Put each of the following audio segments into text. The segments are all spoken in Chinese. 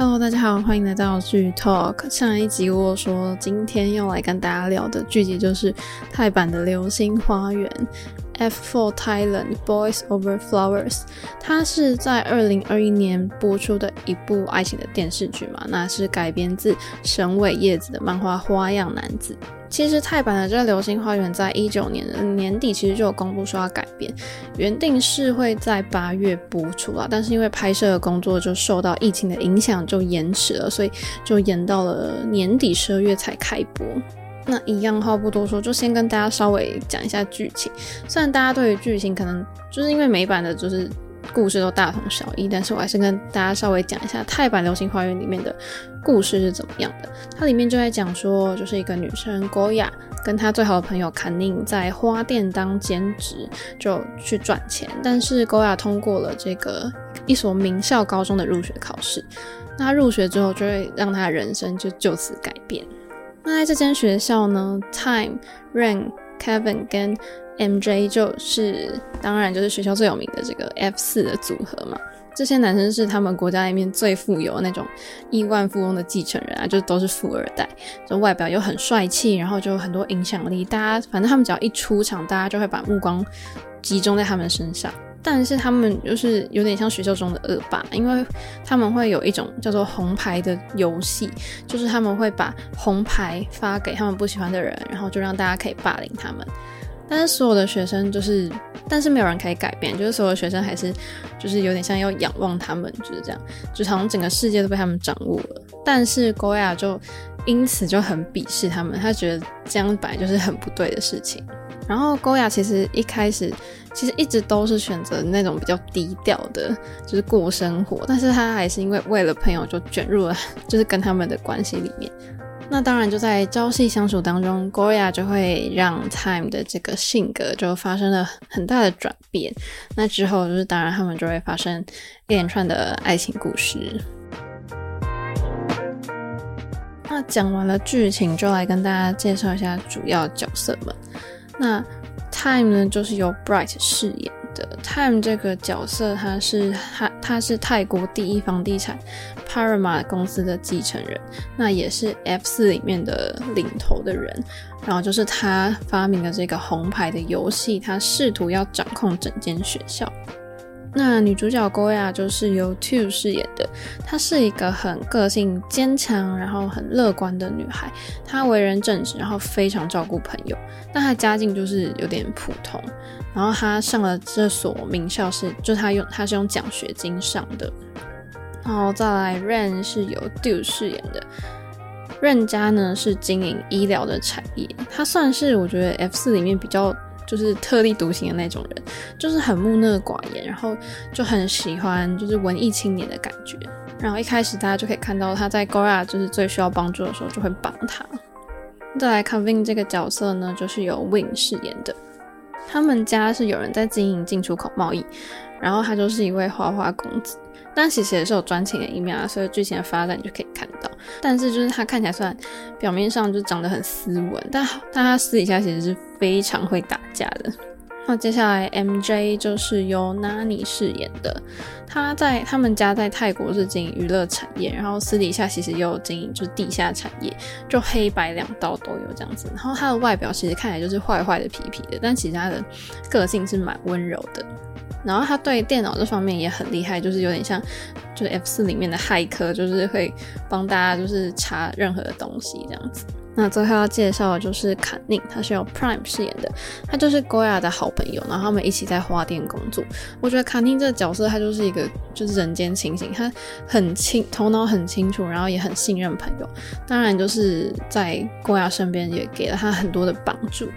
Hello，大家好，欢迎来到剧 Talk。上一集我说今天要来跟大家聊的剧集就是泰版的《流星花园》F for Thailand Boys Over Flowers）。它是在二零二一年播出的一部爱情的电视剧嘛，那是改编自神尾叶子的漫画《花样男子》。其实泰版的这个《流星花园》在一九年的年底其实就有公布说要改编，原定是会在八月播出啦，但是因为拍摄的工作就受到疫情的影响，就延迟了，所以就延到了年底十二月才开播。那一样话不多说，就先跟大家稍微讲一下剧情。虽然大家对于剧情可能就是因为美版的就是。故事都大同小异，但是我还是跟大家稍微讲一下泰版《流星花园》里面的故事是怎么样的。它里面就在讲说，就是一个女生 Goya 跟她最好的朋友 Kanin 在花店当兼职，就去赚钱。但是 Goya 通过了这个一所名校高中的入学考试，那她入学之后就会让她的人生就就此改变。那在这间学校呢，Time、Ren、Kevin 跟 MJ 就是，当然就是学校最有名的这个 F 四的组合嘛。这些男生是他们国家里面最富有那种亿万富翁的继承人啊，就都是富二代，就外表又很帅气，然后就很多影响力。大家反正他们只要一出场，大家就会把目光集中在他们身上。但是他们就是有点像学校中的恶霸，因为他们会有一种叫做红牌的游戏，就是他们会把红牌发给他们不喜欢的人，然后就让大家可以霸凌他们。但是所有的学生就是，但是没有人可以改变，就是所有学生还是，就是有点像要仰望他们，就是这样，就好像整个世界都被他们掌握了。但是 Goya 就因此就很鄙视他们，他觉得这样本来就是很不对的事情。然后 Goya 其实一开始其实一直都是选择那种比较低调的，就是过生活，但是他还是因为为了朋友就卷入了，就是跟他们的关系里面。那当然，就在朝夕相处当中，Goya 就会让 Time 的这个性格就发生了很大的转变。那之后，就是当然他们就会发生一连串的爱情故事。那讲完了剧情，就来跟大家介绍一下主要角色们。那 Time 呢，就是由 Bright 饰演的。Time 这个角色，他是他他是泰国第一房地产 Parama 公司的继承人，那也是 F 四里面的领头的人。然后就是他发明的这个红牌的游戏，他试图要掌控整间学校。那女主角 Goya 就是由 Two 饰演的，她是一个很个性坚强，然后很乐观的女孩。她为人正直，然后非常照顾朋友。但她家境就是有点普通。然后她上了这所名校是，就她用她是用奖学金上的。然后再来，Ren 是由 Two 饰演的。Ren 家呢是经营医疗的产业，他算是我觉得 F 四里面比较。就是特立独行的那种人，就是很木讷寡言，然后就很喜欢就是文艺青年的感觉。然后一开始大家就可以看到他在 Gora 就是最需要帮助的时候就会帮他。再来看 Win 这个角色呢，就是由 Win 饰演的。他们家是有人在经营进出口贸易，然后他就是一位花花公子。但其实也是有专情的一面啊，所以剧情的发展你就可以看到。但是就是他看起来虽然表面上就长得很斯文，但但他私底下其实是非常会打架的。那接下来 MJ 就是由 Nani 饰演的，他在他们家在泰国是经营娱乐产业，然后私底下其实也有经营就是地下产业，就黑白两道都有这样子。然后他的外表其实看起来就是坏坏的、皮皮的，但其实他的个性是蛮温柔的。然后他对电脑这方面也很厉害，就是有点像，就是 F 四里面的骇客，就是会帮大家就是查任何的东西这样子。那最后要介绍的就是坎宁，他是由 Prime 饰演的，他就是 Goya 的好朋友，然后他们一起在花店工作。我觉得坎宁这个角色他就是一个就是人间清醒，他很清头脑很清楚，然后也很信任朋友，当然就是在 Goya 身边也给了他很多的帮助。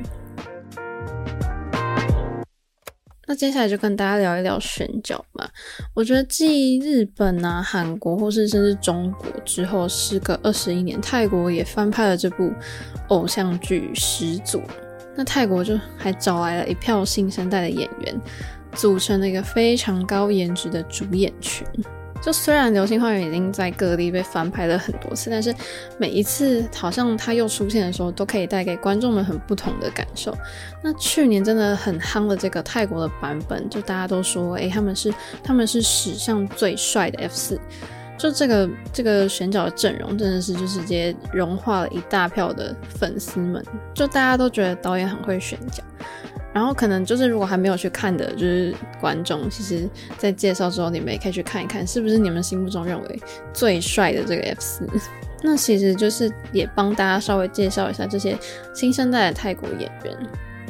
那接下来就跟大家聊一聊选角嘛。我觉得继日本啊、韩国或是甚至中国之后，时隔二十一年，泰国也翻拍了这部偶像剧始祖。那泰国就还找来了一票新生代的演员，组成了一个非常高颜值的主演群。就虽然《流星花园》已经在各地被翻拍了很多次，但是每一次好像它又出现的时候，都可以带给观众们很不同的感受。那去年真的很夯的这个泰国的版本，就大家都说，诶、他们是他们是史上最帅的 F 四，就这个这个选角的阵容，真的是就直接融化了一大票的粉丝们，就大家都觉得导演很会选角。然后可能就是如果还没有去看的，就是观众，其实，在介绍之后，你们也可以去看一看，是不是你们心目中认为最帅的这个 F 四？那其实就是也帮大家稍微介绍一下这些新生代的泰国演员，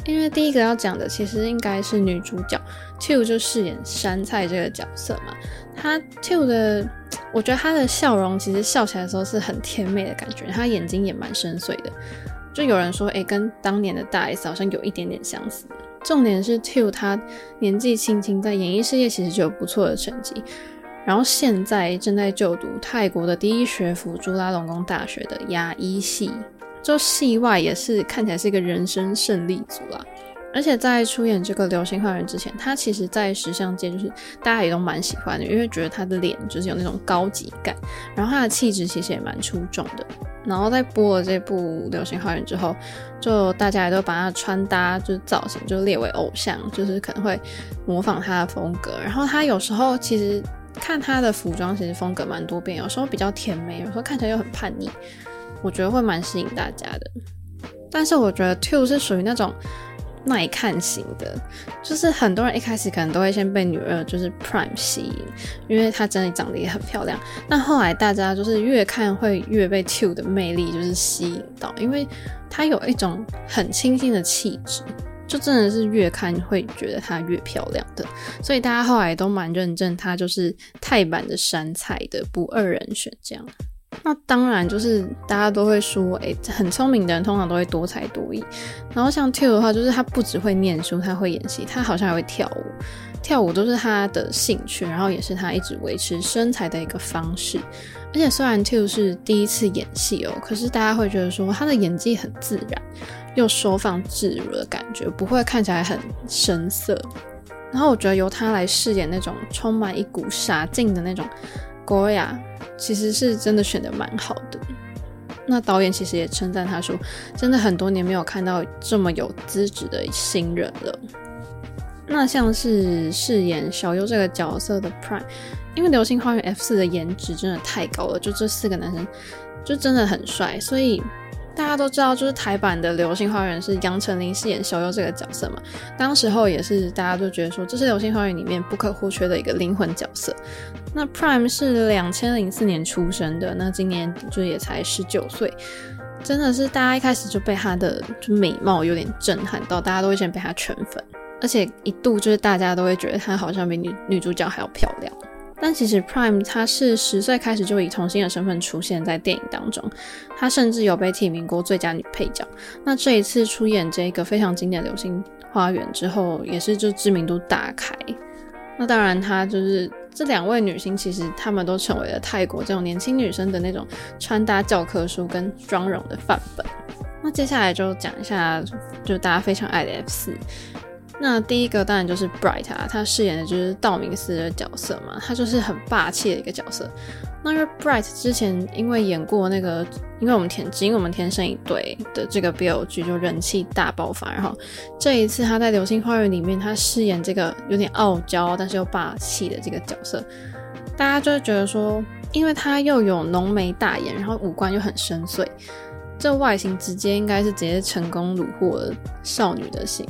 因为第一个要讲的其实应该是女主角 Two 就饰演杉菜这个角色嘛，她 Two 的，我觉得她的笑容其实笑起来的时候是很甜美的感觉，她眼睛也蛮深邃的。就有人说，哎、跟当年的大 S 好像有一点点相似。重点是 Two 他年纪轻轻，在演艺事业其实就有不错的成绩，然后现在正在就读泰国的第一学府朱拉隆功大学的牙医系，就戏外也是看起来是一个人生胜利组啦。而且在出演这个《流星花园》之前，他其实在时尚界就是大家也都蛮喜欢的，因为觉得他的脸就是有那种高级感，然后他的气质其实也蛮出众的。然后在播了这部《流星花园》之后，就大家也都把他穿搭就是造型就列为偶像，就是可能会模仿他的风格。然后他有时候其实看他的服装，其实风格蛮多变，有时候比较甜美，有时候看起来又很叛逆，我觉得会蛮吸引大家的。但是我觉得 Two 是属于那种。耐看型的，就是很多人一开始可能都会先被女二就是 Prime 吸引，因为她真的长得也很漂亮。那后来大家就是越看会越被 Two 的魅力就是吸引到，因为她有一种很清新的气质，就真的是越看会觉得她越漂亮的。所以大家后来都蛮认证她就是泰版的杉菜的不二人选这样。那当然，就是大家都会说，诶、很聪明的人通常都会多才多艺。然后像 Two 的话，就是他不只会念书，他会演戏，他好像还会跳舞。跳舞都是他的兴趣，然后也是他一直维持身材的一个方式。而且虽然 Two 是第一次演戏哦，可是大家会觉得说他的演技很自然，又收放自如的感觉，不会看起来很生涩。然后我觉得由他来饰演那种充满一股傻劲的那种。郭雅其实是真的选的蛮好的，那导演其实也称赞他说，真的很多年没有看到这么有资质的新人了。那像是饰演小优这个角色的 Prime，因为《流星花园 F 四》的颜值真的太高了，就这四个男生就真的很帅，所以。大家都知道，就是台版的《流星花园》是杨丞琳饰演小优这个角色嘛。当时候也是大家都觉得说，这是《流星花园》里面不可或缺的一个灵魂角色。那 Prime 是两千零四年出生的，那今年就也才十九岁，真的是大家一开始就被他的就美貌有点震撼到，大家都会先被他圈粉，而且一度就是大家都会觉得他好像比女女主角还要漂亮。但其实 Prime 她是十岁开始就以童星的身份出现在电影当中，她甚至有被提名过最佳女配角。那这一次出演这个非常经典《流星花园》之后，也是就知名度大开。那当然，她就是这两位女星，其实她们都成为了泰国这种年轻女生的那种穿搭教科书跟妆容的范本。那接下来就讲一下，就大家非常爱的 F 四。那第一个当然就是 Bright 啊，他饰演的就是道明寺的角色嘛，他就是很霸气的一个角色。那因为 Bright 之前因为演过那个，因为我们天，只因我们天生一对的这个 BL 剧就人气大爆发，然后这一次他在《流星花园》里面，他饰演这个有点傲娇但是又霸气的这个角色，大家就会觉得说，因为他又有浓眉大眼，然后五官又很深邃，这外形直接应该是直接成功虏获了少女的心。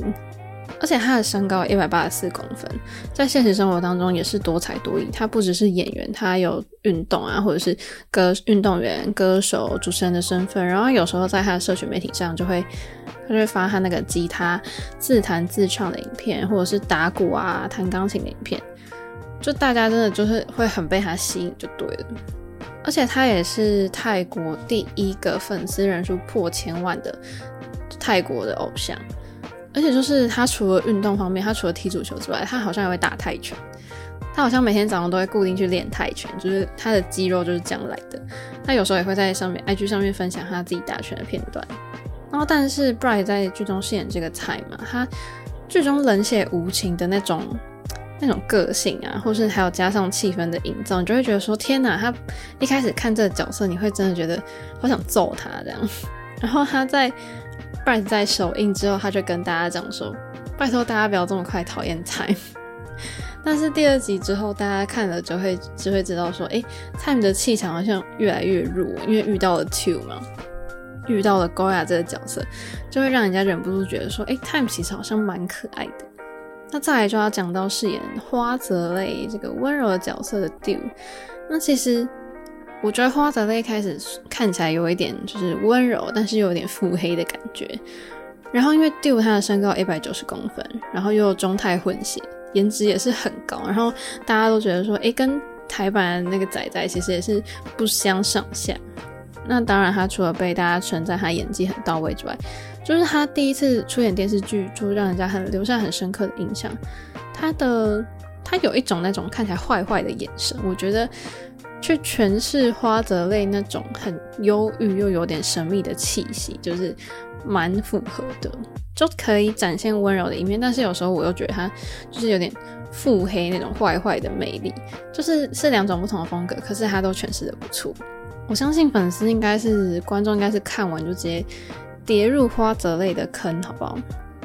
而且他的身高一百八十四公分，在现实生活当中也是多才多艺。他不只是演员，他有运动啊，或者是歌运动员、歌手、主持人的身份。然后有时候在他的社群媒体上，就会他就会发他那个吉他自弹自唱的影片，或者是打鼓啊、弹钢琴的影片。就大家真的就是会很被他吸引，就对了。而且他也是泰国第一个粉丝人数破千万的泰国的偶像。而且就是他除了运动方面，他除了踢足球之外，他好像也会打泰拳。他好像每天早上都会固定去练泰拳，就是他的肌肉就是这样来的。他有时候也会在上面 IG 上面分享他自己打拳的片段。然后，但是 brig 在剧中饰演这个菜嘛，他剧中冷血无情的那种那种个性啊，或是还有加上气氛的营造，你就会觉得说天哪！他一开始看这个角色，你会真的觉得好想揍他这样。然后他在。不然在首映之后，他就跟大家讲说：“拜托大家不要这么快讨厌 Time。”但是第二集之后，大家看了就会就会知道说，哎，Time 的气场好像越来越弱，因为遇到了 Two 嘛，遇到了高雅这个角色，就会让人家忍不住觉得说，哎，Time 其实好像蛮可爱的。那再来就要讲到饰演花泽类这个温柔的角色的 Do，那其实我觉得花泽类一开始看起来有一点就是温柔，但是又有点腹黑的感觉。然后因为 Do 他的身高一百九十公分，然后又中泰混血，颜值也是很高，然后大家都觉得说，哎，跟台版那个仔仔其实也是不相上下。那当然，他除了被大家称赞他演技很到位之外，就是他第一次出演电视剧，就让人家很留下很深刻的印象。他的他有一种那种看起来坏坏的眼神，我觉得去诠释花泽类那种很忧郁又有点神秘的气息，就是。蛮符合的，就可以展现温柔的一面，但是有时候我又觉得他就是有点腹黑那种坏坏的魅力，就是是两种不同的风格，可是他都诠释的不错。我相信粉丝应该是观众，应该是看完就直接跌入花泽类的坑，好不好？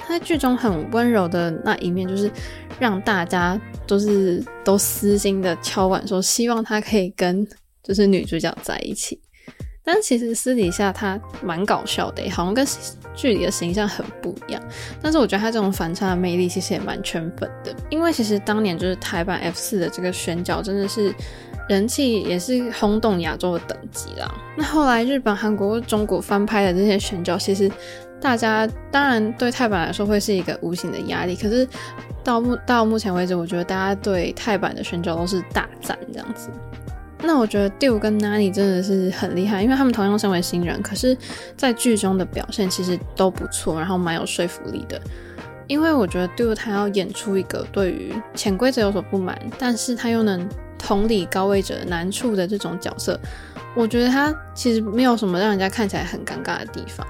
他在剧中很温柔的那一面，就是让大家都是都私心的敲碗说，希望他可以跟就是女主角在一起。但其实私底下他蛮搞笑的，好像跟剧里的形象很不一样。但是我觉得他这种反差的魅力其实也蛮圈粉的，因为其实当年就是台版 F 四的这个选角真的是人气也是轰动亚洲的等级啦。那后来日本、韩国、中国翻拍的这些选角，其实大家当然对泰版来说会是一个无形的压力，可是到目到目前为止，我觉得大家对泰版的选角都是大赞这样子。那我觉得 Do 跟 Nani 真的是很厉害，因为他们同样身为新人，可是，在剧中的表现其实都不错，然后蛮有说服力的。因为我觉得 Do 他要演出一个对于潜规则有所不满，但是他又能同理高位者难处的这种角色，我觉得他其实没有什么让人家看起来很尴尬的地方，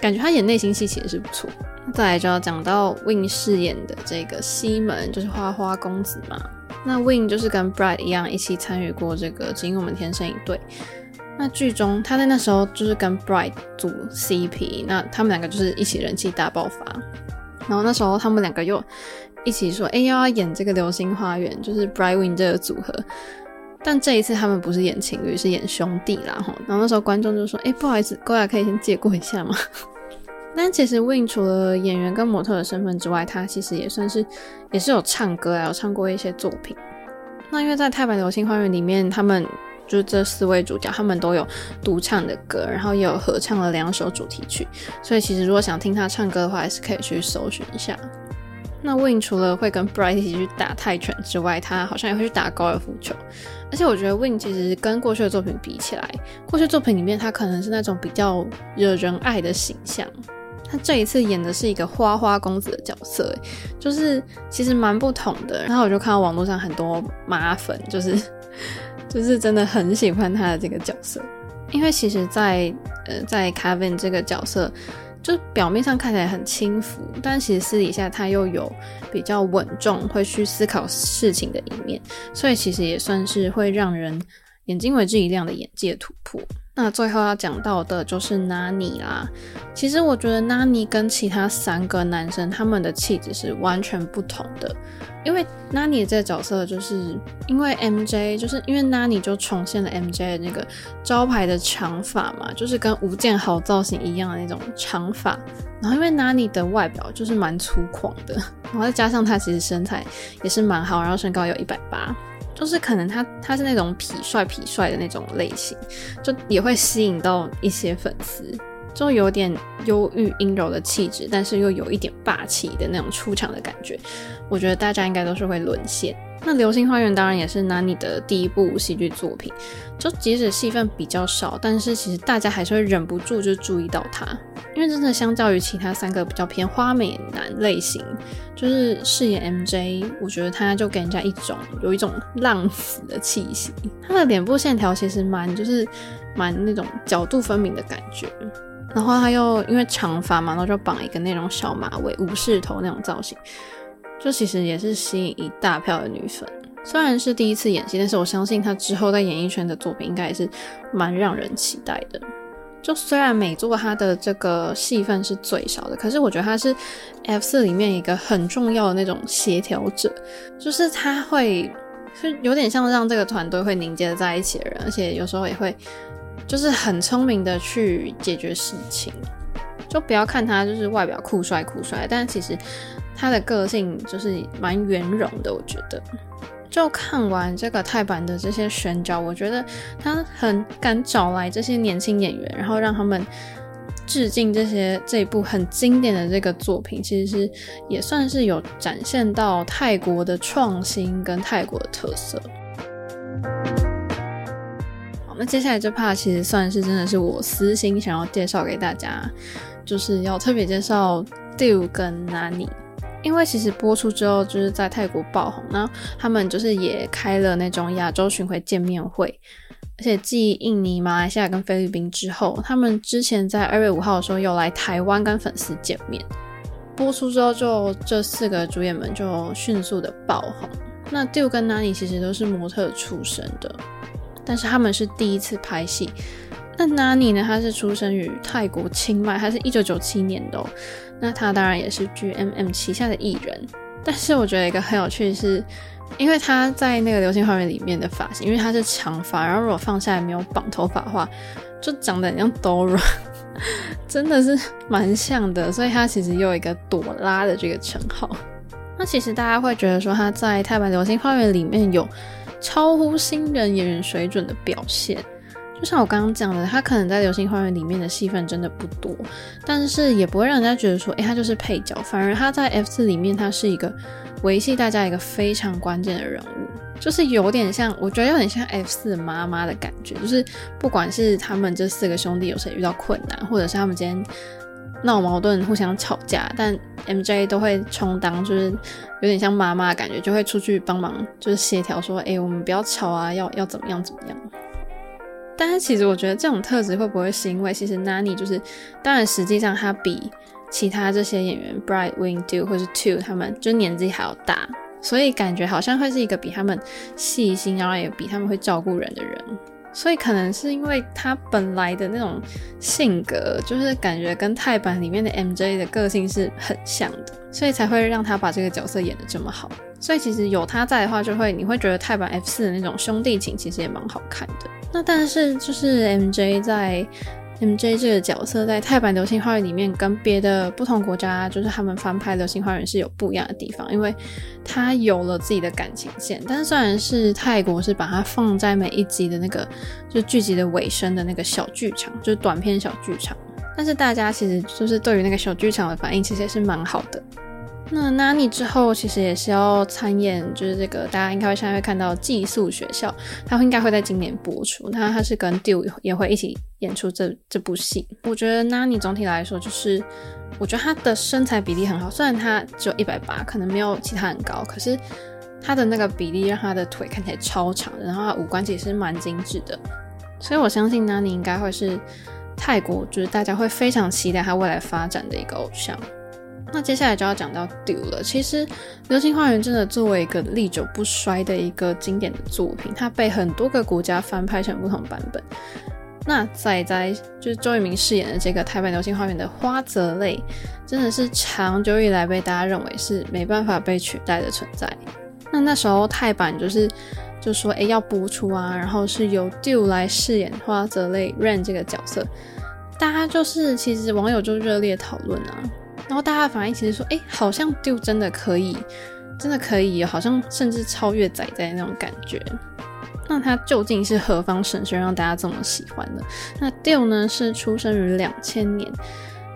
感觉他演内心戏其实是不错。再来就要讲到 Win 饰演的这个西门，就是花花公子嘛。那 Win 就是跟 Bright 一样，一起参与过这个《只因我们天生一对》。那剧中他在那时候就是跟 Bright 组 CP，那他们两个就是一起人气大爆发。然后那时候他们两个又一起说：“哎、欸，要演这个《流星花园》，就是 Bright Win 这个组合。”但这一次他们不是演情侣，是演兄弟啦。吼然后那时候观众就说：“哎、不好意思，各位可以先借过一下吗？” 但其实 Win 除了演员跟模特的身份之外，他其实也算是也是有唱歌啊，有唱过一些作品。那因为在太白《流星花园》里面，他们就是这四位主角，他们都有独唱的歌，然后也有合唱了两首主题曲。所以其实如果想听他唱歌的话，还是可以去搜寻一下。那 Win 除了会跟 Bright 一起去打泰拳之外，他好像也会去打高尔夫球。而且我觉得 Win 其实跟过去的作品比起来，过去作品里面他可能是那种比较惹人爱的形象。他这一次演的是一个花花公子的角色，就是其实蛮不同的。然后我就看到网络上很多麻粉，就是就是真的很喜欢他的这个角色，因为其实在，在呃在 Kevin 这个角色，就表面上看起来很轻浮，但其实私底下他又有比较稳重，会去思考事情的一面，所以其实也算是会让人眼睛为之一亮的眼界突破。那最后要讲到的就是 Nani 啦。其实我觉得 Nani 跟其他三个男生他们的气质是完全不同的。因为 Nani 这个角色，就是因为 MJ，就是因为 Nani 就重现了 MJ 的那个招牌的长发嘛，就是跟吴建豪造型一样的那种长发。然后因为 Nani 的外表就是蛮粗犷的，然后再加上他其实身材也是蛮好，然后身高有一百八。就是可能他他是那种痞帅痞帅的那种类型，就也会吸引到一些粉丝，就有点忧郁阴柔的气质，但是又有一点霸气的那种出场的感觉，我觉得大家应该都是会沦陷。那《流星花园》当然也是 Nani 的第一部戏剧作品，就即使戏份比较少，但是其实大家还是会忍不住就注意到他，因为真的相较于其他三个比较偏花美男类型，就是饰演 MJ，我觉得他就给人家一种有一种浪子的气息，他的脸部线条其实蛮就是蛮那种角度分明的感觉，然后他又因为长发嘛，然后就绑一个那种小马尾武士头那种造型。就其实也是吸引一大票的女粉，虽然是第一次演戏，但是我相信她之后在演艺圈的作品应该也是蛮让人期待的。就虽然美作他的这个戏份是最少的，可是我觉得他是 F 四里面一个很重要的那种协调者，就是他会是有点像让这个团队会凝结在一起的人，而且有时候也会就是很聪明的去解决事情。就不要看他就是外表酷帅酷帅，但其实他的个性就是蛮圆融的，我觉得。就看完这个泰版的这些选角，我觉得他很敢找来这些年轻演员，然后让他们致敬这些这一部很经典的这个作品，其实是也算是有展现到泰国的创新跟泰国的特色。那接下来这 part 其实算是真的是我私心想要介绍给大家，就是要特别介绍 Dill 跟 Nani。因为其实播出之后，就是在泰国爆红，然后他们就是也开了那种亚洲巡回见面会，而且继印尼、马来西亚跟菲律宾之后，他们之前在二月五号的时候又来台湾跟粉丝见面。播出之后，就这四个主演们就迅速的爆红。那 Dill 跟 Nani 其实都是模特出身的，但是他们是第一次拍戏。那 Nani 呢？他是出生于泰国清迈，他是一九九七年的哦。那他当然也是 GMM 旗下的艺人，但是我觉得一个很有趣的是，因为他在那个《流星花园》里面的发型，因为他是长发，然后如果放下来没有绑头发的话，就长得很像 Dora，真的是蛮像的，所以他其实有一个朵拉的这个称号。那其实大家会觉得说他在泰版《流星花园》里面有超乎新人演员水准的表现。就像我刚刚讲的，他可能在《流星花园》里面的戏份真的不多，但是也不会让人家觉得说，诶，他就是配角。反而他在 F 四里面，他是一个维系大家一个非常关键的人物，就是有点像，我觉得有点像 F 四妈妈的感觉。就是不管是他们这四个兄弟有谁遇到困难，或者是他们今天闹矛盾、互相吵架，但 MJ 都会充当，就是有点像妈妈的感觉，就会出去帮忙，就是协调说，诶，我们不要吵啊，要要怎么样怎么样。但是其实我觉得这种特质会不会是因为其实 Nani 就是，当然实际上他比其他这些演员 Bright Wing Do 或是 Two 他们就年纪还要大，所以感觉好像会是一个比他们细心，然后也比他们会照顾人的人。所以可能是因为他本来的那种性格，就是感觉跟泰版里面的 MJ 的个性是很像的，所以才会让他把这个角色演得这么好。所以其实有他在的话，就会你会觉得泰版 F 四的那种兄弟情其实也蛮好看的。那但是就是 MJ 在 MJ 这个角色在泰版《流星花园》里面跟别的不同国家就是他们翻拍《流星花园》是有不一样的地方，因为他有了自己的感情线。但是虽然是泰国是把它放在每一集的那个就剧集的尾声的那个小剧场，就是短片小剧场，但是大家其实就是对于那个小剧场的反应其实也是蛮好的。那 Nani 之后其实也是要参演，就是这个大家应该会现在会看到寄宿学校，他应该会在今年播出。那他是跟 Dill 也会一起演出这这部戏。我觉得 Nani 总体来说就是，我觉得他的身材比例很好，虽然他只有一百八，可能没有其他很高，可是他的那个比例让他的腿看起来超长，然后他五官其实是蛮精致的，所以我相信 Nani 应该会是泰国就是大家会非常期待他未来发展的一个偶像。那接下来就要讲到 Dill 了。其实《流星花园》真的作为一个历久不衰的一个经典的作品，它被很多个国家翻拍成不同版本。那仔仔就是周渝民饰演的这个台版《流星花园》的花泽类，真的是长久以来被大家认为是没办法被取代的存在。那那时候泰版就是就说诶要播出啊，然后是由 Dill 来饰演花泽类 Ran 这个角色，大家就是其实网友就热烈讨论啊。然后大家的反应其实说，哎，好像 Dill 真的可以，真的可以，好像甚至超越仔仔那种感觉。那他究竟是何方神圣，让大家这么喜欢的？那 Dill 呢，是出生于两千年，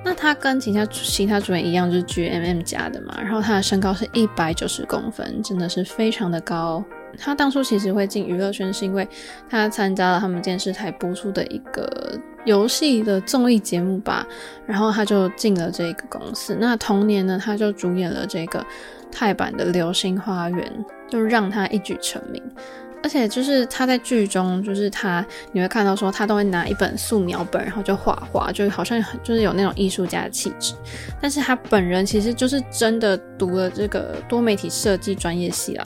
那他跟其他其他主演一样，就是 GMM 家的嘛。然后他的身高是一百九十公分，真的是非常的高。他当初其实会进娱乐圈，是因为他参加了他们电视台播出的一个游戏的综艺节目吧，然后他就进了这个公司。那同年呢，他就主演了这个泰版的《流星花园》，就让他一举成名。而且就是他在剧中，就是他你会看到说他都会拿一本素描本，然后就画画，就好像就是有那种艺术家的气质。但是他本人其实就是真的读了这个多媒体设计专业系啦。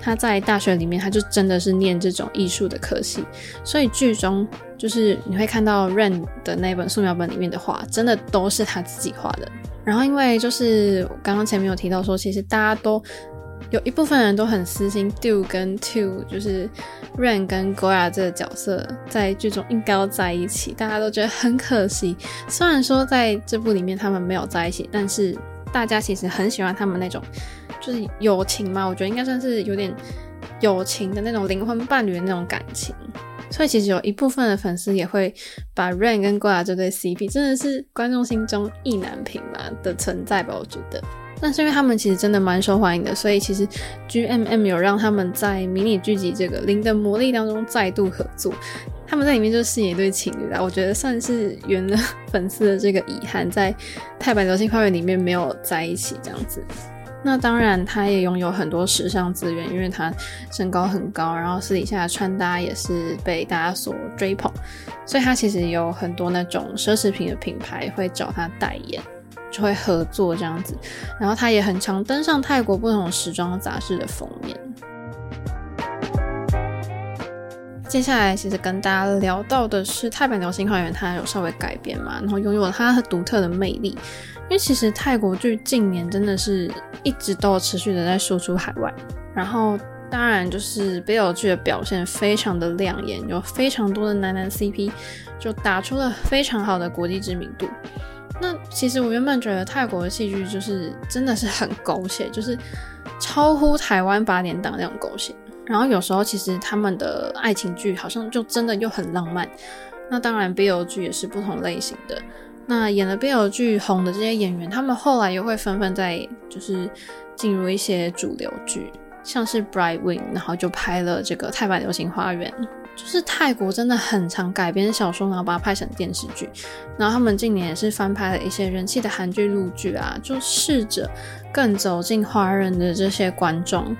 他在大学里面，他就真的是念这种艺术的科系，所以剧中就是你会看到 Ren 的那本素描本里面的画，真的都是他自己画的。然后因为就是我刚刚前面有提到说，其实大家都有一部分人都很私心，Do 跟 Two 就是 Ren 跟 Goya 这个角色在剧中应该要在一起，大家都觉得很可惜。虽然说在这部里面他们没有在一起，但是大家其实很喜欢他们那种就是友情嘛，我觉得应该算是有点友情的那种灵魂伴侣的那种感情。所以其实有一部分的粉丝也会把 Rain 跟 Goya 这对 CP 真的是观众心中意难平嘛的存在吧，我觉得。但是因为他们其实真的蛮受欢迎的，所以其实 GMM 有让他们在迷你剧集这个《零的魔力》当中再度合作，他们在里面就饰演一对情侣啦，我觉得算是圆了粉丝的这个遗憾，在泰版《流星花园》里面没有在一起这样子。那当然，他也拥有很多时尚资源，因为他身高很高，然后私底下穿搭也是被大家所追捧，所以他其实有很多那种奢侈品的品牌会找他代言，就会合作这样子。然后他也很常登上泰国不同时装杂志的封面。接下来，其实跟大家聊到的是泰版《流星花园》，它有稍微改变嘛，然后拥有了它独特的魅力。因为其实泰国剧近年真的是一直都持续的在输出海外，然后当然就是 BL 剧的表现非常的亮眼，有非常多的男男 CP 就打出了非常好的国际知名度。那其实我原本觉得泰国的戏剧就是真的是很狗血，就是超乎台湾八点档那种狗血。然后有时候其实他们的爱情剧好像就真的又很浪漫。那当然 BL 剧也是不同类型的。那演了 BL 剧红的这些演员，他们后来又会纷纷在就是进入一些主流剧，像是 Bright Wing，然后就拍了这个泰版《流星花园》。就是泰国真的很常改编小说，然后把它拍成电视剧。然后他们近年也是翻拍了一些人气的韩剧、陆剧啊，就试着更走进华人的这些观众。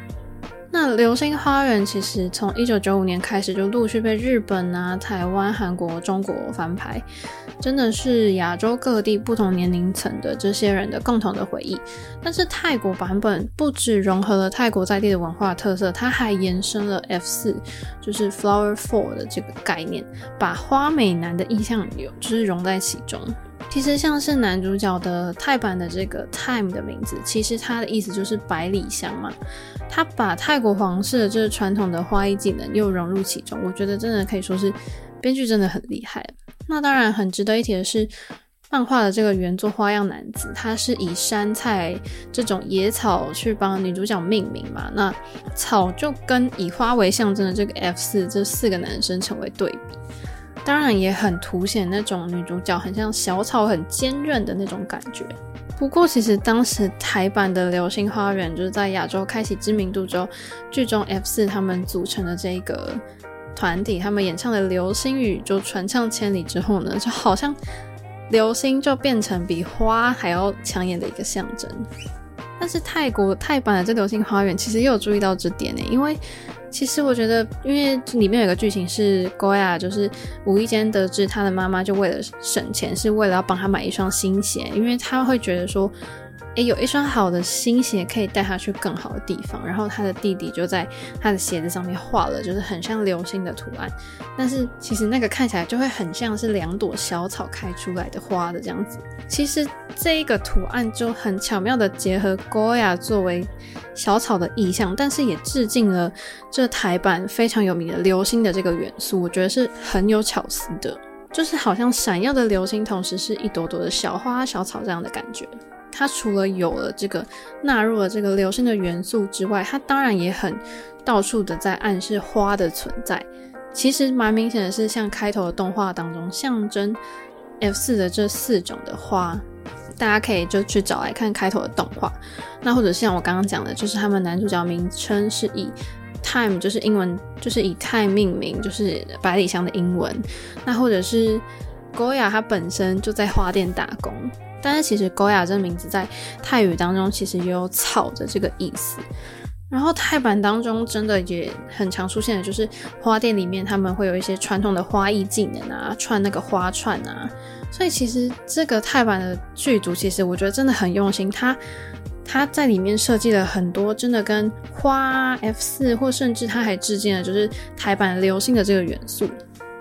那《流星花园》其实从一九九五年开始就陆续被日本啊、台湾、韩国、中国翻拍，真的是亚洲各地不同年龄层的这些人的共同的回忆。但是泰国版本不只融合了泰国在地的文化特色，它还延伸了 F 四，就是 Flower Four 的这个概念，把花美男的意象有就是融在其中。其实像是男主角的泰版的这个 Time 的名字，其实它的意思就是百里香嘛。他把泰国皇室的这传统的花艺技能又融入其中，我觉得真的可以说是编剧真的很厉害。那当然很值得一提的是，漫画的这个原作花样男子，他是以山菜这种野草去帮女主角命名嘛。那草就跟以花为象征的这个 F 四这四个男生成为对比。当然也很凸显那种女主角很像小草，很坚韧的那种感觉。不过，其实当时台版的《流星花园》就是在亚洲开启知名度之后，剧中 F 四他们组成的这个团体，他们演唱的《流星雨》就传唱千里之后呢，就好像流星就变成比花还要抢眼的一个象征。但是泰国泰版的这《流星花园》其实也有注意到这点呢，因为。其实我觉得，因为里面有个剧情是 Goya，就是无意间得知他的妈妈就为了省钱，是为了要帮他买一双新鞋，因为他会觉得说。诶，有一双好的新鞋可以带他去更好的地方。然后他的弟弟就在他的鞋子上面画了，就是很像流星的图案。但是其实那个看起来就会很像是两朵小草开出来的花的这样子。其实这一个图案就很巧妙的结合 Goya 作为小草的意象，但是也致敬了这台版非常有名的流星的这个元素。我觉得是很有巧思的，就是好像闪耀的流星，同时是一朵朵的小花小草这样的感觉。它除了有了这个纳入了这个流星的元素之外，它当然也很到处的在暗示花的存在。其实蛮明显的是，像开头的动画当中象征 F 四的这四种的花，大家可以就去找来看开头的动画。那或者像我刚刚讲的，就是他们男主角名称是以 Time 就是英文就是以 Time 命名，就是百里香的英文。那或者是 Goya 他本身就在花店打工。但是其实 Goya 这个名字在泰语当中其实也有草的这个意思，然后泰版当中真的也很常出现的就是花店里面他们会有一些传统的花艺技能啊，串那个花串啊，所以其实这个泰版的剧组其实我觉得真的很用心，他他在里面设计了很多真的跟花 F 四或甚至他还致敬了就是台版流星的这个元素。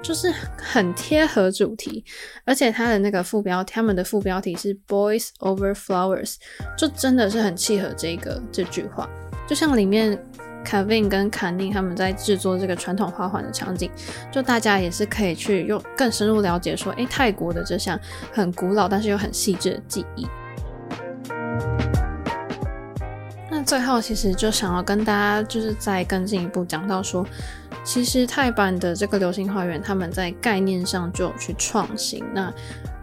就是很贴合主题，而且他的那个副标，他们的副标题是 Boys Over Flowers，就真的是很契合这个这句话。就像里面 Kevin 跟 k a n 他们在制作这个传统花环的场景，就大家也是可以去用更深入了解说，诶，泰国的这项很古老但是又很细致的技艺。那最后其实就想要跟大家就是再更进一步讲到说。其实泰版的这个流星花园，他们在概念上就有去创新。那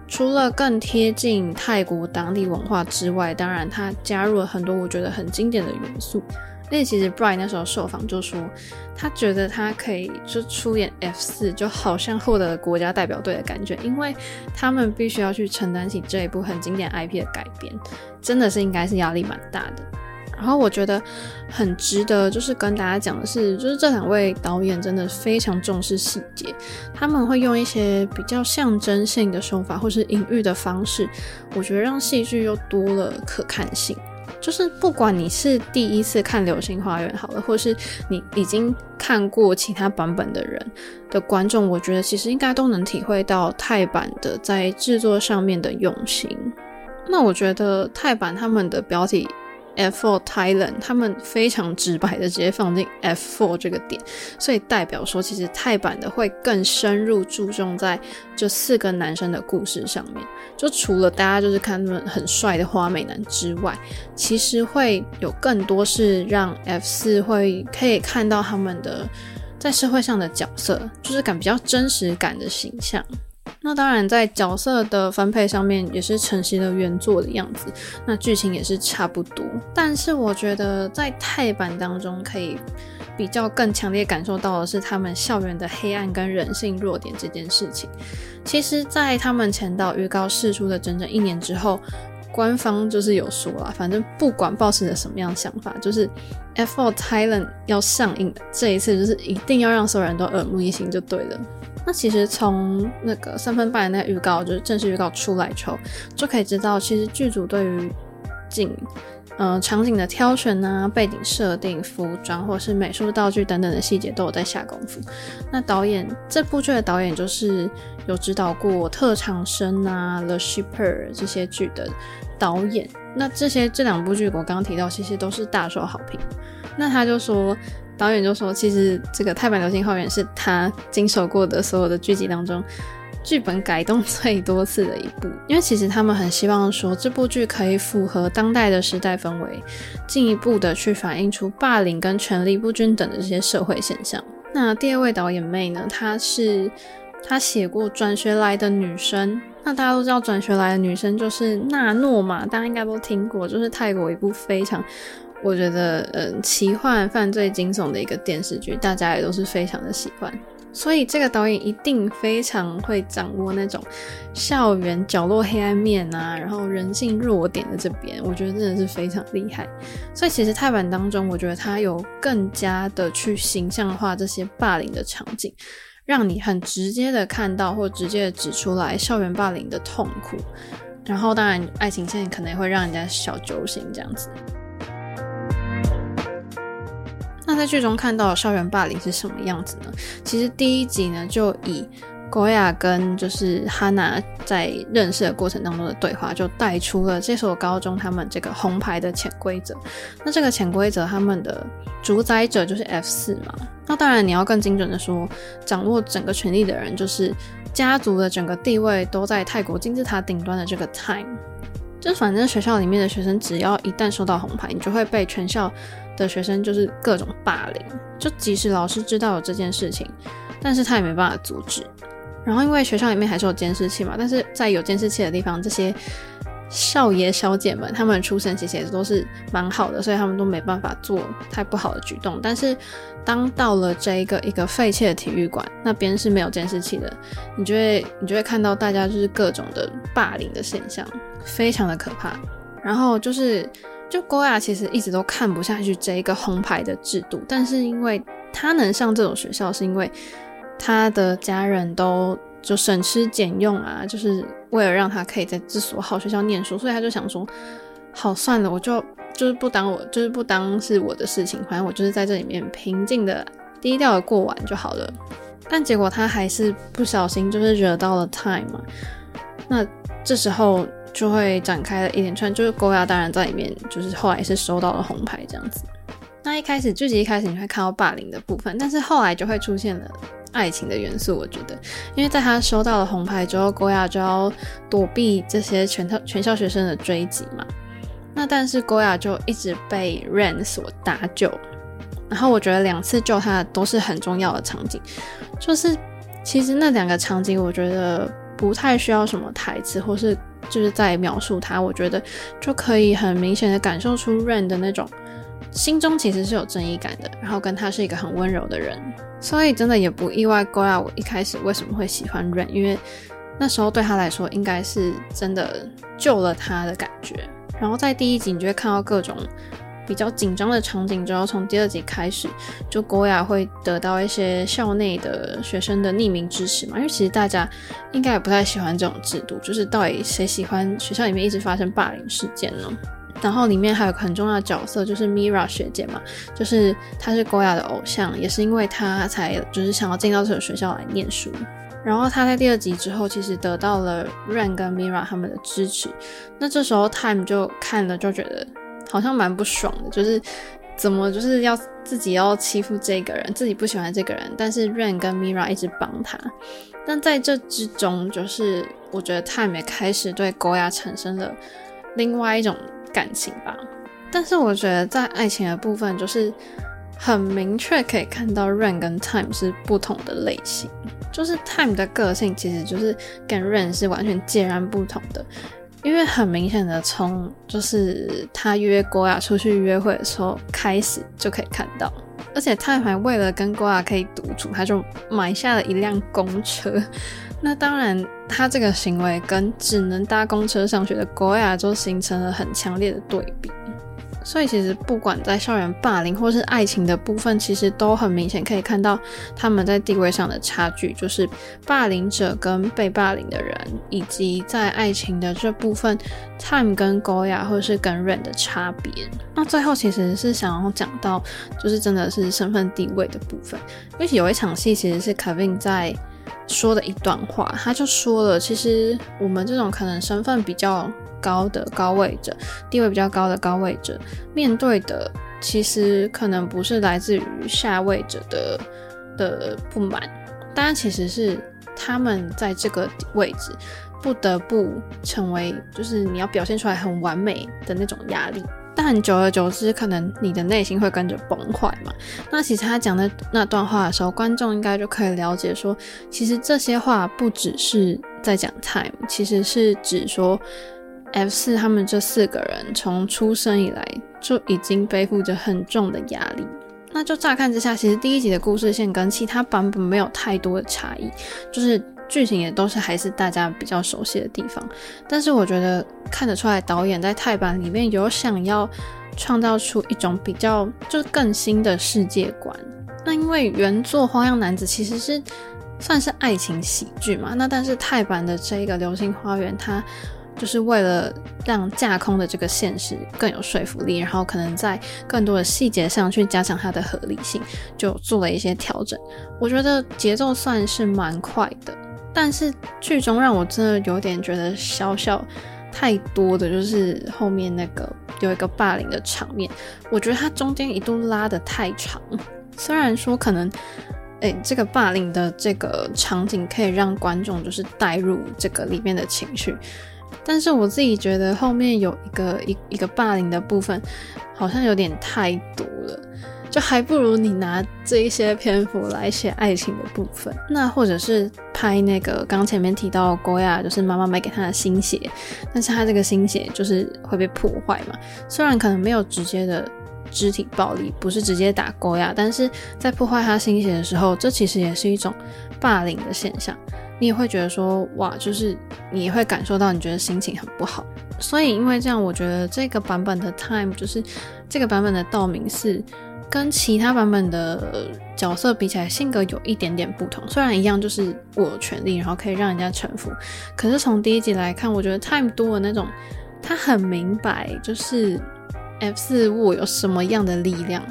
除了更贴近泰国当地文化之外，当然他加入了很多我觉得很经典的元素。那其实 Brian 那时候受访就说，他觉得他可以就出演 F 四，就好像获得了国家代表队的感觉，因为他们必须要去承担起这一部很经典 IP 的改编，真的是应该是压力蛮大的。然后我觉得很值得，就是跟大家讲的是，就是这两位导演真的非常重视细节，他们会用一些比较象征性的手法或是隐喻的方式，我觉得让戏剧又多了可看性。就是不管你是第一次看《流星花园》好了，或是你已经看过其他版本的人的观众，我觉得其实应该都能体会到泰版的在制作上面的用心。那我觉得泰版他们的标题。F4 Thailand，他们非常直白的直接放进 F4 这个点，所以代表说，其实泰版的会更深入注重在这四个男生的故事上面。就除了大家就是看他们很帅的花美男之外，其实会有更多是让 F4 会可以看到他们的在社会上的角色，就是感比较真实感的形象。那当然，在角色的分配上面也是承袭了原作的样子，那剧情也是差不多。但是我觉得在泰版当中，可以比较更强烈感受到的是他们校园的黑暗跟人性弱点这件事情。其实，在他们前导预告释出的整整一年之后，官方就是有说了，反正不管抱持着什么样的想法，就是 F4 Thailand 要上映的这一次，就是一定要让所有人都耳目一新就对了。那其实从那个三分半的那个预告，就是正式预告出来之后，就可以知道，其实剧组对于景，呃，场景的挑选啊、背景设定、服装或是美术道具等等的细节都有在下功夫。那导演这部剧的导演就是有指导过《特长生》啊、《The Shipper》这些剧的导演。那这些这两部剧我刚刚提到，其实都是大受好评。那他就说。导演就说：“其实这个泰版《流星花园》是他经手过的所有的剧集当中，剧本改动最多次的一部。因为其实他们很希望说，这部剧可以符合当代的时代氛围，进一步的去反映出霸凌跟权力不均等的这些社会现象。那第二位导演妹呢，她是她写过《转学来的女生》，那大家都知道《转学来的女生》就是娜诺嘛，大家应该都听过，就是泰国一部非常。”我觉得，嗯，奇幻、犯罪、惊悚的一个电视剧，大家也都是非常的喜欢。所以这个导演一定非常会掌握那种校园角落黑暗面啊，然后人性弱点的这边，我觉得真的是非常厉害。所以其实泰版当中，我觉得他有更加的去形象化这些霸凌的场景，让你很直接的看到或直接的指出来校园霸凌的痛苦。然后当然爱情线可能也会让人家小揪心这样子。那在剧中看到校园霸凌是什么样子呢？其实第一集呢，就以郭亚跟就是哈娜在认识的过程当中的对话，就带出了这所高中他们这个红牌的潜规则。那这个潜规则，他们的主宰者就是 F 四嘛。那当然你要更精准的说，掌握整个权力的人，就是家族的整个地位都在泰国金字塔顶端的这个 Time。就反正学校里面的学生，只要一旦收到红牌，你就会被全校。的学生就是各种霸凌，就即使老师知道有这件事情，但是他也没办法阻止。然后因为学校里面还是有监视器嘛，但是在有监视器的地方，这些少爷小姐们他们出身其实也都是蛮好的，所以他们都没办法做太不好的举动。但是当到了这一个一个废弃的体育馆那边是没有监视器的，你就会你就会看到大家就是各种的霸凌的现象，非常的可怕。然后就是。就郭雅其实一直都看不下去这一个红牌的制度，但是因为他能上这种学校，是因为他的家人都就省吃俭用啊，就是为了让他可以在这所好学校念书，所以他就想说，好算了，我就就是不当我就是不当是我的事情，反正我就是在这里面平静的低调的过完就好了。但结果他还是不小心就是惹到了 Time 嘛，那这时候就会展开了一连串，就是郭雅当然在里面，就是后来是收到了红牌这样子。那一开始剧集一开始你会看到霸凌的部分，但是后来就会出现了爱情的元素。我觉得，因为在他收到了红牌之后郭雅就要躲避这些全校全校学生的追击嘛。那但是郭雅就一直被 Ren 所搭救，然后我觉得两次救他都是很重要的场景。就是其实那两个场景，我觉得不太需要什么台词，或是就是在描述他，我觉得就可以很明显的感受出 Rain 的那种。心中其实是有正义感的，然后跟他是一个很温柔的人，所以真的也不意外。g o a 我一开始为什么会喜欢 Rain，因为那时候对他来说应该是真的救了他的感觉。然后在第一集你就会看到各种比较紧张的场景，之后从第二集开始，就 Goya 会得到一些校内的学生的匿名支持嘛，因为其实大家应该也不太喜欢这种制度，就是到底谁喜欢学校里面一直发生霸凌事件呢？然后里面还有个很重要的角色，就是 Mira 学姐嘛，就是她是 Goya 的偶像，也是因为她才就是想要进到这个学校来念书。然后她在第二集之后，其实得到了 Ren 跟 Mira 他们的支持。那这时候 Time 就看了就觉得好像蛮不爽的，就是怎么就是要自己要欺负这个人，自己不喜欢这个人，但是 Rain 跟 Mira 一直帮他。但在这之中，就是我觉得 Time 也开始对 Goya 产生了另外一种。感情吧，但是我觉得在爱情的部分，就是很明确可以看到 Rain 跟 Time 是不同的类型。就是 Time 的个性其实就是跟 Rain 是完全截然不同的，因为很明显的从就是他约郭雅出去约会的时候开始就可以看到，而且他还为了跟郭雅可以独处，他就买下了一辆公车。那当然，他这个行为跟只能搭公车上学的郭雅就形成了很强烈的对比。所以其实不管在校园霸凌或是爱情的部分，其实都很明显可以看到他们在地位上的差距，就是霸凌者跟被霸凌的人，以及在爱情的这部分，Time 跟 Goya 或是跟 Ren 的差别。那最后其实是想要讲到，就是真的是身份地位的部分，因为有一场戏其实是 Kevin 在。说的一段话，他就说了，其实我们这种可能身份比较高的高位者，地位比较高的高位者，面对的其实可能不是来自于下位者的的不满，当然其实是他们在这个位置不得不成为，就是你要表现出来很完美的那种压力。但久而久之，可能你的内心会跟着崩坏嘛。那其实他讲的那段话的时候，观众应该就可以了解说，其实这些话不只是在讲 Time，其实是指说 F 四他们这四个人从出生以来就已经背负着很重的压力。那就乍看之下，其实第一集的故事线跟其他版本没有太多的差异，就是。剧情也都是还是大家比较熟悉的地方，但是我觉得看得出来导演在泰版里面有想要创造出一种比较就是更新的世界观。那因为原作《花样男子》其实是算是爱情喜剧嘛，那但是泰版的这一个《流星花园》，它就是为了让架空的这个现实更有说服力，然后可能在更多的细节上去加强它的合理性，就做了一些调整。我觉得节奏算是蛮快的。但是剧中让我真的有点觉得小小太多的就是后面那个有一个霸凌的场面，我觉得它中间一度拉得太长。虽然说可能，哎，这个霸凌的这个场景可以让观众就是带入这个里面的情绪，但是我自己觉得后面有一个一一个霸凌的部分，好像有点太多了。就还不如你拿这一些篇幅来写爱情的部分，那或者是拍那个刚前面提到的 Goya，就是妈妈买给他的新鞋，但是他这个新鞋就是会被破坏嘛。虽然可能没有直接的肢体暴力，不是直接打 Goya，但是在破坏他新鞋的时候，这其实也是一种霸凌的现象。你也会觉得说，哇，就是你会感受到，你觉得心情很不好。所以因为这样，我觉得这个版本的 Time 就是这个版本的道明寺。跟其他版本的角色比起来，性格有一点点不同。虽然一样就是握有权力，然后可以让人家臣服，可是从第一集来看，我觉得 Time 多了那种，他很明白，就是 F 四握有什么样的力量，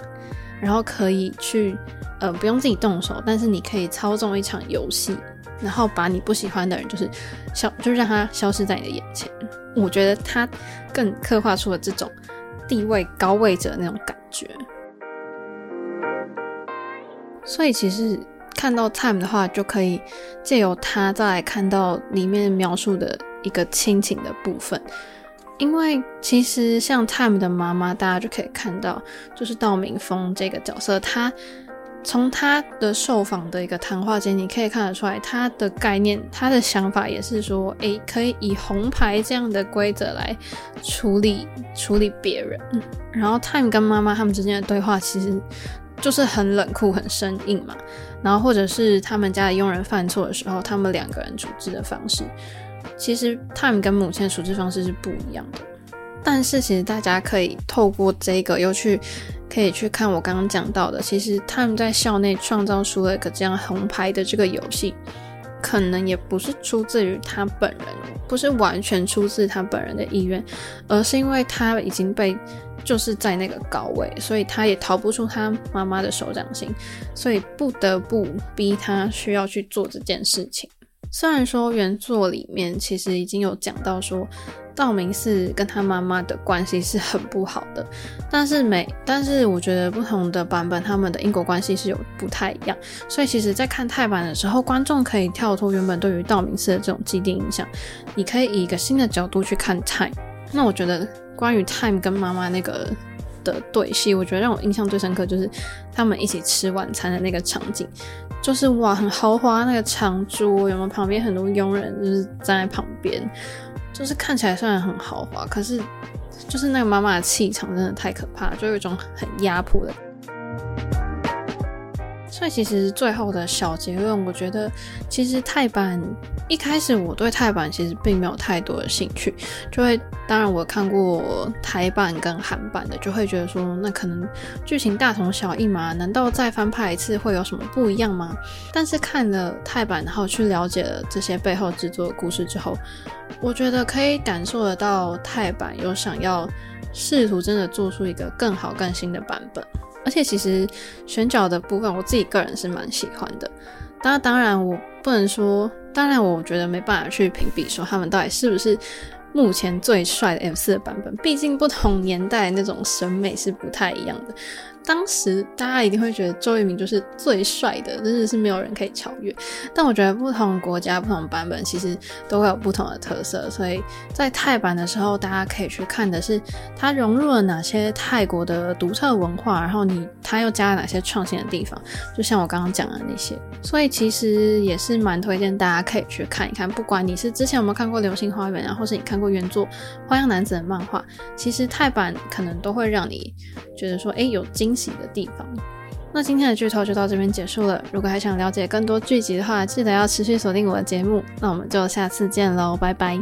然后可以去呃不用自己动手，但是你可以操纵一场游戏，然后把你不喜欢的人就是消，就是让他消失在你的眼前。我觉得他更刻画出了这种地位高位者的那种感觉。所以其实看到 Time 的话，就可以借由他再来看到里面描述的一个亲情的部分。因为其实像 Time 的妈妈，大家就可以看到，就是道明峰这个角色，他从他的受访的一个谈话间，你可以看得出来，他的概念，他的想法也是说，诶，可以以红牌这样的规则来处理处理别人。然后 Time 跟妈妈他们之间的对话，其实。就是很冷酷、很生硬嘛，然后或者是他们家的佣人犯错的时候，他们两个人处置的方式，其实 Time 跟母亲的处置方式是不一样的。但是其实大家可以透过这个又去可以去看我刚刚讲到的，其实 Time 在校内创造出了一个这样红牌的这个游戏，可能也不是出自于他本人，不是完全出自他本人的意愿，而是因为他已经被。就是在那个高位，所以他也逃不出他妈妈的手掌心，所以不得不逼他需要去做这件事情。虽然说原作里面其实已经有讲到说道明寺跟他妈妈的关系是很不好的，但是每但是我觉得不同的版本他们的因果关系是有不太一样，所以其实在看泰版的时候，观众可以跳脱原本对于道明寺的这种既定印象，你可以以一个新的角度去看泰。那我觉得。关于 Time 跟妈妈那个的对戏，我觉得让我印象最深刻就是他们一起吃晚餐的那个场景，就是哇，很豪华那个长桌，有没有？旁边很多佣人就是站在旁边，就是看起来虽然很豪华，可是就是那个妈妈的气场真的太可怕，就有一种很压迫的。所以其实最后的小结论，我觉得其实泰版一开始我对泰版其实并没有太多的兴趣，就会当然我看过台版跟韩版的，就会觉得说那可能剧情大同小异嘛，难道再翻拍一次会有什么不一样吗？但是看了泰版，然后去了解了这些背后制作的故事之后，我觉得可以感受得到泰版有想要试图真的做出一个更好更新的版本。而且其实选角的部分，我自己个人是蛮喜欢的。当，当然我不能说，当然我觉得没办法去评比说他们到底是不是目前最帅的 F 四的版本。毕竟不同年代那种审美是不太一样的。当时大家一定会觉得周渝民就是最帅的，真的是没有人可以超越。但我觉得不同国家、不同版本其实都会有不同的特色，所以在泰版的时候，大家可以去看的是它融入了哪些泰国的独特文化，然后你它又加了哪些创新的地方，就像我刚刚讲的那些。所以其实也是蛮推荐大家可以去看一看，不管你是之前有没有看过《流星花园》啊，或是你看过原作《花样男子》的漫画，其实泰版可能都会让你觉得说，哎，有喜的地方，那今天的剧透就到这边结束了。如果还想了解更多剧集的话，记得要持续锁定我的节目。那我们就下次见喽，拜拜！